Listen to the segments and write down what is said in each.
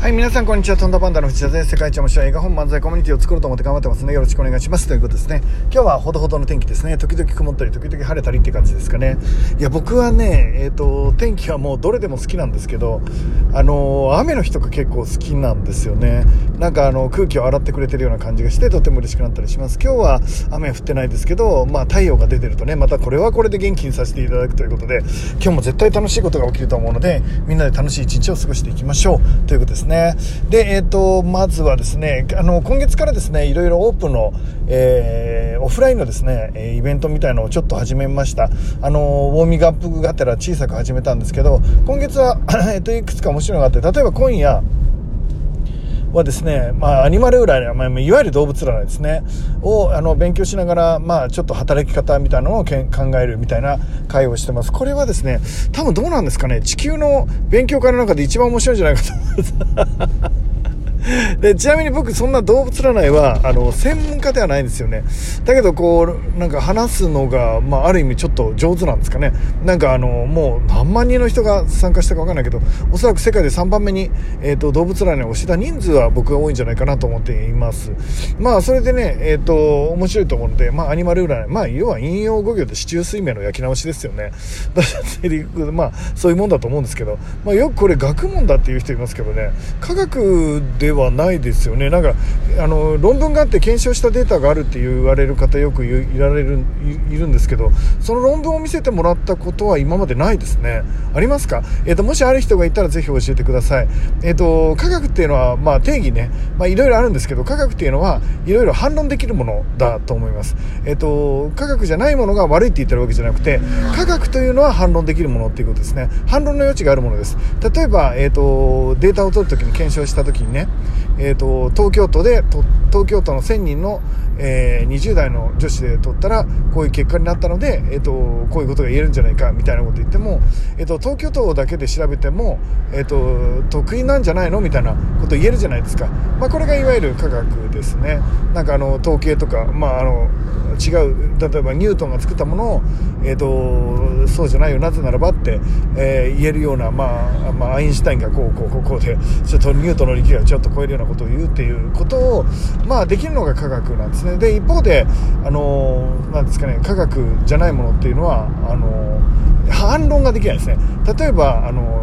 はい、皆さんこんにちは。とんだパンダの藤田です。世界一面白い映画本漫才コミュニティを作ろうと思って頑張ってますね。よろしくお願いします。ということですね。今日はほどほどの天気ですね。時々曇ったり、時々晴れたりって感じですかね。いや、僕はね、えっ、と、天気はもうどれでも好きなんですけど、あの雨の日とか結構好きなんですよね。なんかあの、空気を洗ってくれてるような感じがして、とても嬉しくなったりします。今日は雨降ってないですけど、まあ太陽が出てるとね、またこれはこれで元気にさせていただくということで、今日も絶対楽しいことが起きると思うので、みんなで楽しい一日を過ごしていきましょう。ということですね。ねで、えっ、ー、と、まずはですね、あの、今月からですね、いろいろオープンの、えー、オフラインのですね、イベントみたいのをちょっと始めました。あの、ウォーミングアップがてら小さく始めたんですけど、今月はえっと、いくつか面白いのがあって、例えば今夜、はですね、まあ、アニマル占い、まあ、いわゆる動物占いですね、を、あの、勉強しながら、まあ、ちょっと働き方みたいなのを考えるみたいな会をしてます。これはですね、多分どうなんですかね、地球の勉強会の中で一番面白いんじゃないかと思います。で、ちなみに僕そんな動物占いは、あの、専門家ではないんですよね。だけどこう、なんか話すのが、まあある意味ちょっと上手なんですかね。なんかあの、もう何万人の人が参加したかわかんないけど、おそらく世界で3番目に、えっ、ー、と、動物占いをした人数は僕が多いんじゃないかなと思っています。まあそれでね、えっ、ー、と、面白いと思うので、まあアニマル占い、まあ要は引用語行で市中水面の焼き直しですよね。まあそういうもんだと思うんですけど、まあよくこれ学問だっていう人いますけどね、科学でではないですよね。なんか、あの、論文があって検証したデータがあるって言われる方よくいられる、いるんですけど、その論文を見せてもらったことは今までないですね。ありますか？え、ー、と、もしある人がいたらぜひ教えてください。え、ー、と、科学っていうのは、まあ定義ね、いろいろあるんですけど、科学っていうのはいろいろ反論できるものだと思います。え、ー、と、科学じゃないものが悪いって言ってるわけじゃなくて、科学というのは反論できるものっていうことですね。反論の余地があるものです。例えば、えっ、と、データを取るときに検証したときにね、えーと、東京都で東京都の1000人の、えー、20代の女子で取ったらこういう結果になったので、えーと、こういうことが言えるんじゃないかみたいなこと言っても、えーと、東京都だけで調べても、えー、と得意なんじゃないの？みたいなこと言えるじゃないですか、まあ、これがいわゆる科学ですね。なんかあの統計とか、まあ、あの違う例えばニュートンが作ったものを、えーと、そうじゃないよなぜならばって、えー、言えるような、まあまあ、アインシュタインがこうこうこうこうでちょっとニュートンの力がちょっと超えるようなことを言うっていうことを、まあ、できるのが科学なんですね。で一方で、あのなんですかね、科学じゃないものっていうのはあの反論ができないですね。例えば、あの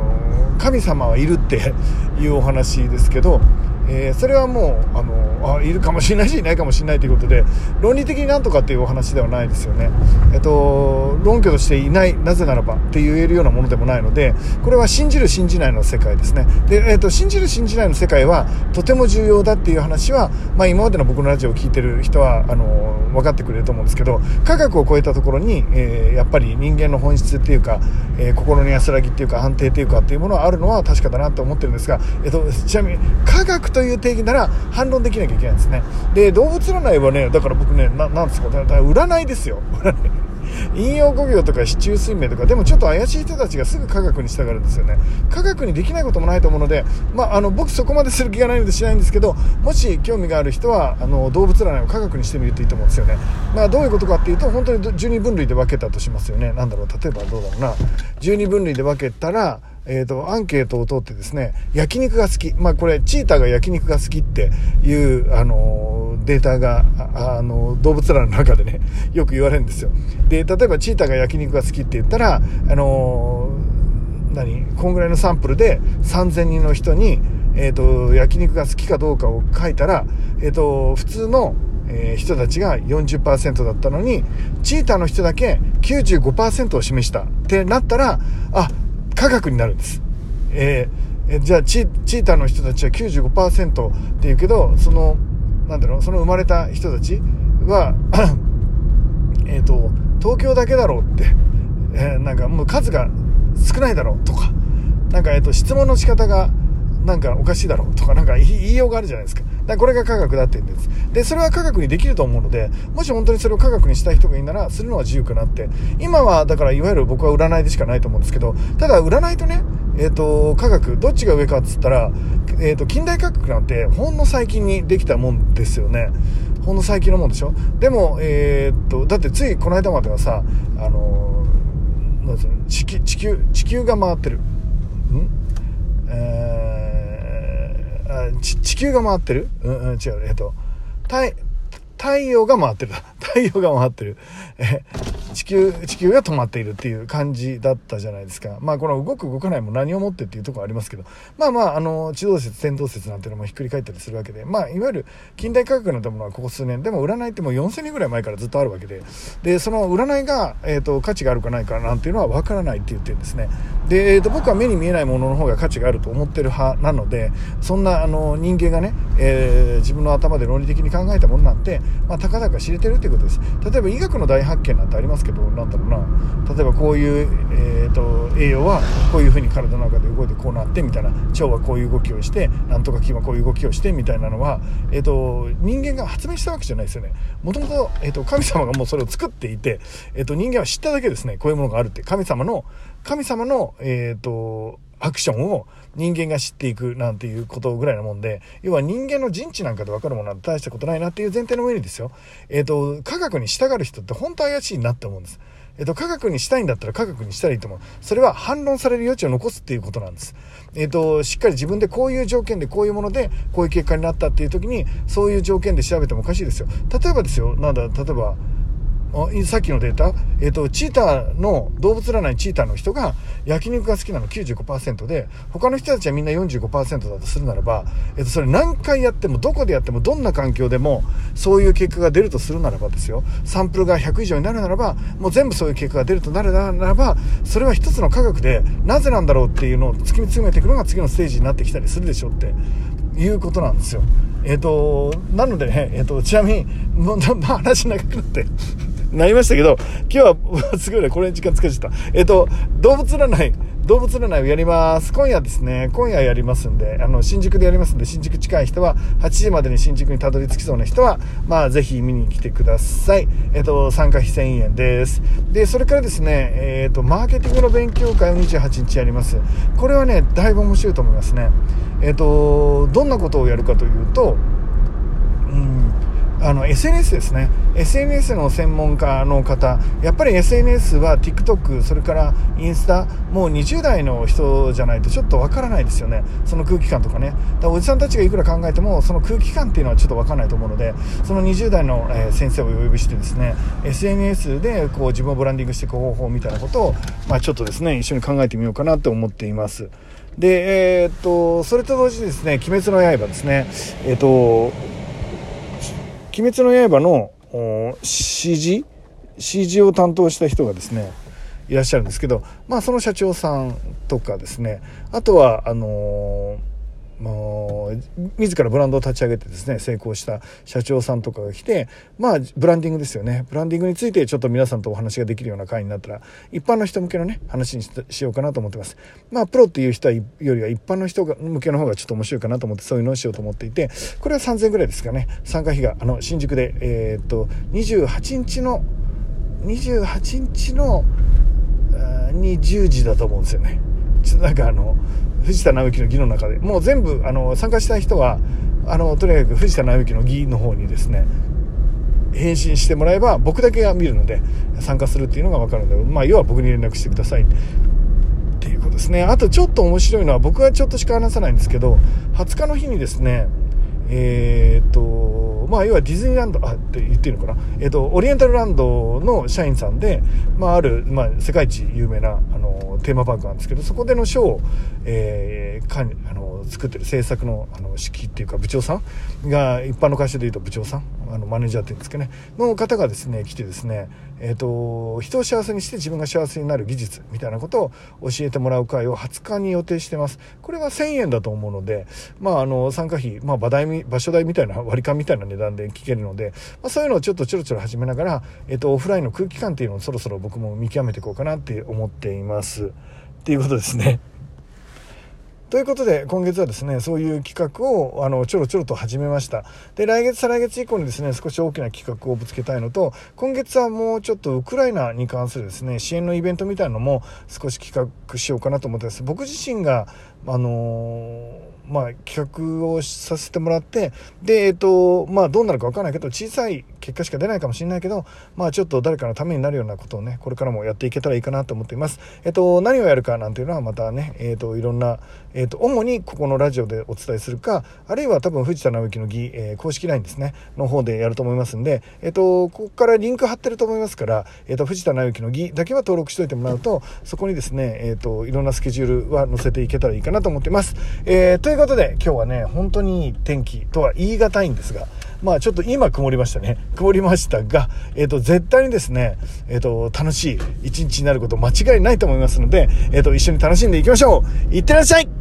神様はいるっていうお話ですけどえー、それはもうあのあいるかもしれないしいないかもしれないということで論理的になんとかっていうお話ではないですよね、えっと、論拠としていないなぜならばって言えるようなものでもないのでこれは信じる信じないの世界ですね。で、えっと、信じる信じないの世界はとても重要だっていう話は、まあ、今までの僕のラジオを聞いてる人はあの分かってくれると思うんですけど科学を超えたところに、えー、やっぱり人間の本質っていうか、えー、心の安らぎっていうか安定っていうかっていうものはあるのは確かだなと思ってるんですが、えっと、ちなみに科学という定義なら反論できなきゃいけないんですね。で、動物占いはね、だから僕ね、ななんですか、だか占いですよ。引用語行とか市中水面とか、でもちょっと怪しい人たちがすぐ科学に従うんですよね。科学にできないこともないと思うので、まあ、あの、僕そこまでする気がないのでしないんですけど、もし興味がある人は、あの、動物占いを科学にしてみるといいと思うんですよね。まあ、どういうことかっていうと、本当に十二分類で分けたとしますよね。なんだろう、例えばどうだろうな。十二分類で分けたら、えっ、ー、と、アンケートを取ってですね、焼肉が好き。まあ、これ、チーターが焼肉が好きっていう、あの、データが、あの、動物らの中でね、よく言われるんですよ。で、例えば、チーターが焼肉が好きって言ったら、あの、何こんぐらいのサンプルで3000人の人に、えっ、ー、と、焼肉が好きかどうかを書いたら、えっ、ー、と、普通の、え、人たちが40%だったのに、チーターの人だけ95%を示したってなったら、あ、科学になるんです。えー、じゃあチ、チーターの人たちは95%って言うけど、その、なんだろう、その生まれた人たちは、えっと、東京だけだろうって、えー、なんかもう数が少ないだろうとか、なんかえっと、質問の仕方が、なんかおかしいだろうとか、なんか言いようがあるじゃないですか。だからこれが科学だって言うんです。で、それは科学にできると思うので、もし本当にそれを科学にしたい人がいいなら、するのは自由かなって。今は、だからいわゆる僕は占いでしかないと思うんですけど、ただ占いとね、えっ、ー、と、科学、どっちが上かっつったら、えっ、ー、と、近代科学なんて、ほんの最近にできたもんですよね。ほんの最近のもんでしょ？でも、えっ、ー、と、だってついこの間まではさ、あのなんです地球、地球、地球が回ってる。ん？えー地球が回ってる？うん、うん、違う、えっと、太、太陽が回ってる。太陽が回ってる。え、地球、地球が止まっているっていう感じだったじゃないですか。まあこの動く動かないも何をもってっていうところありますけど、まあまあ、あの、地動説、天動説なんていうのもひっくり返ったりするわけで、まあいわゆる近代科学なんてものはここ数年、でも占いってもう4000年ぐらい前からずっとあるわけで、で、その占いが、えっ、ー、と、価値があるかないかなんていうのはわからないって言ってるんですね。で、えっ、ー、と、僕は目に見えないものの方が価値があると思ってる派なので、そんな、あの、人間がね、えー、自分の頭で論理的に考えたものなんて、まあ、たかだか知れてるっていうことです。例えば医学の大発見なんてありますけど、なんだろうな、例えばこういう、えーと、栄養はこういうふうに体の中で動いてこうなってみたいな。腸はこういう動きをしてなんとか菌はこういう動きをしてみたいなのは、えーと、人間が発明したわけじゃないですよね。もともと,、えーと、神様がもうそれを作っていて、えー、と人間は知っただけですね。こういうものがあるって。神様の神様の、えー、とアクションを人間が知っていくなんていうことぐらいなもんで、要は人間の人知なんかで分かるものは大したことないなっていう前提の上にですよ、えっ、ー、と、科学に従う人って本当怪しいなって思うんです。えっと、科学にしたいんだったら科学にしたらいいと思う。それは反論される余地を残すっていうことなんです。えっと、しっかり自分でこういう条件でこういうものでこういう結果になったっていう時に、そういう条件で調べてもおかしいですよ。例えばですよ、なんだ、例えば、さっきのデータ、えっ、と、チーターの、動物占いチーターの人が焼肉が好きなの95%で、他の人たちはみんな45%だとするならば、えっ、と、それ何回やっても、どこでやっても、どんな環境でも、そういう結果が出るとするならばですよ、サンプルが100以上になるならば、もう全部そういう結果が出るとなるならば、それは一つの科学で、なぜなんだろうっていうのを突き詰めていくのが次のステージになってきたりするでしょうって、いうことなんですよ。え、ー、と、なのでね、えっ、と、ちなみに、話長くなって。なりましたけど、今日は、すごいね、これに時間使っちゃった。えっ、と、動物占い、動物占いをやります。今夜ですね、今夜やりますんで、あの、新宿でやりますんで、新宿近い人は、8時までに新宿にたどり着きそうな人は、まあ、ぜひ見に来てください。えっ、と、参加費1000円です。で、それからですね、えっ、と、マーケティングの勉強会を28日やります。これはね、だいぶ面白いと思いますね。えっ、と、どんなことをやるかというと、うんあの SNS ですね。SNS の専門家の方。やっぱり SNS は TikTok それからインスタもう20代の人じゃないとちょっとわからないですよね。その空気感とかね。だおじさんたちがいくら考えてもその空気感っていうのはちょっとわからないと思うのでその20代の、え先生をお呼びしてですね SNS でこう自分をブランディングしていく方法みたいなことを、まあ、ちょっとですね一緒に考えてみようかなと思っています。でえー、っとそれと同時にですね「鬼滅の刃」ですね。えー、っと鬼滅の刃の CG、CG を担当した人がですね、いらっしゃるんですけど、まあその社長さんとかですね、あとは、あのーもう自らブランドを立ち上げてですね成功した社長さんとかが来てまあブランディングですよね。ブランディングについてちょっと皆さんとお話ができるような会になったら一般の人向けのね話にしようかなと思ってます。まあプロっていう人よりは一般の人が向けの方がちょっと面白いかなと思ってそういうのをしようと思っていてこれは3000ぐらいですかね。参加費があの新宿でえー、っと28日の28日のに10時だと思うんですよね。なんかあの藤田直之の儀の中でもう全部あの参加したい人はあのとにかく藤田直之の儀の方にですね返信してもらえば僕だけが見るので参加するっていうのが分かるので、まあ、要は僕に連絡してくださいっていうことですねあとちょっと面白いのは僕はちょっとしか話さないんですけど20日の日にですねえー、っと、まあ、要はディズニーランド、あ、って言っていいのかな？えー、っと、オリエンタルランドの社員さんで、まあ、ある、まあ、世界一有名な、あの、テーマパークなんですけど、そこでのショーを、えー、かん、あの、作ってる制作の、あの、指揮っていうか部長さんが、一般の会社で言うと部長さん、あの、マネージャーって言うんですけどね、の方がですね、来てですね、えっ、と、人を幸せにして自分が幸せになる技術みたいなことを教えてもらう会を20日に予定してます。これは1000円だと思うので、まあ、あの、参加費、まあ、場代場所代みたいな割り勘みたいな値段で聞けるので、まあ、そういうのをちょっとちょろちょろ始めながら、えっと、オフラインの空気感っていうのをそろそろ僕も見極めていこうかなって思っています。っていうことですね。ということで、今月はですね、そういう企画を、あの、ちょろちょろと始めました。で、来月、再来月以降にですね、少し大きな企画をぶつけたいのと、今月はもうちょっとウクライナに関するですね、支援のイベントみたいなのも少し企画しようかなと思ってます。僕自身が、あのまあ、企画をさせてもらって、で、えっ、と、まあ、どうなるかわからないけど、小さい結果しか出ないかもしれないけど、まあ、ちょっと誰かのためになるようなことをね、これからもやっていけたらいいかなと思っています。えっ、と、何をやるかなんていうのはまたね、えっ、と、いろんな、えっ、と、主にここのラジオでお伝えするか、あるいは多分藤田直之の儀、えー、公式 LINE ですね、の方でやると思いますんで、えっ、と、ここからリンク貼ってると思いますから、えっ、と、藤田直之の儀だけは登録しておいてもらうと、そこにですね、えっ、と、いろんなスケジュールは載せていけたらいいかなと思っています。えー、ということで、今日はね、ね、本当にいい天気とは言い難いんですが、まあちょっと今曇りましたね。曇りましたが、えっ、ー、と、絶対にですね、えっ、ー、と、楽しい一日になること間違いないと思いますので、えっ、ー、と、一緒に楽しんでいきましょういってらっしゃい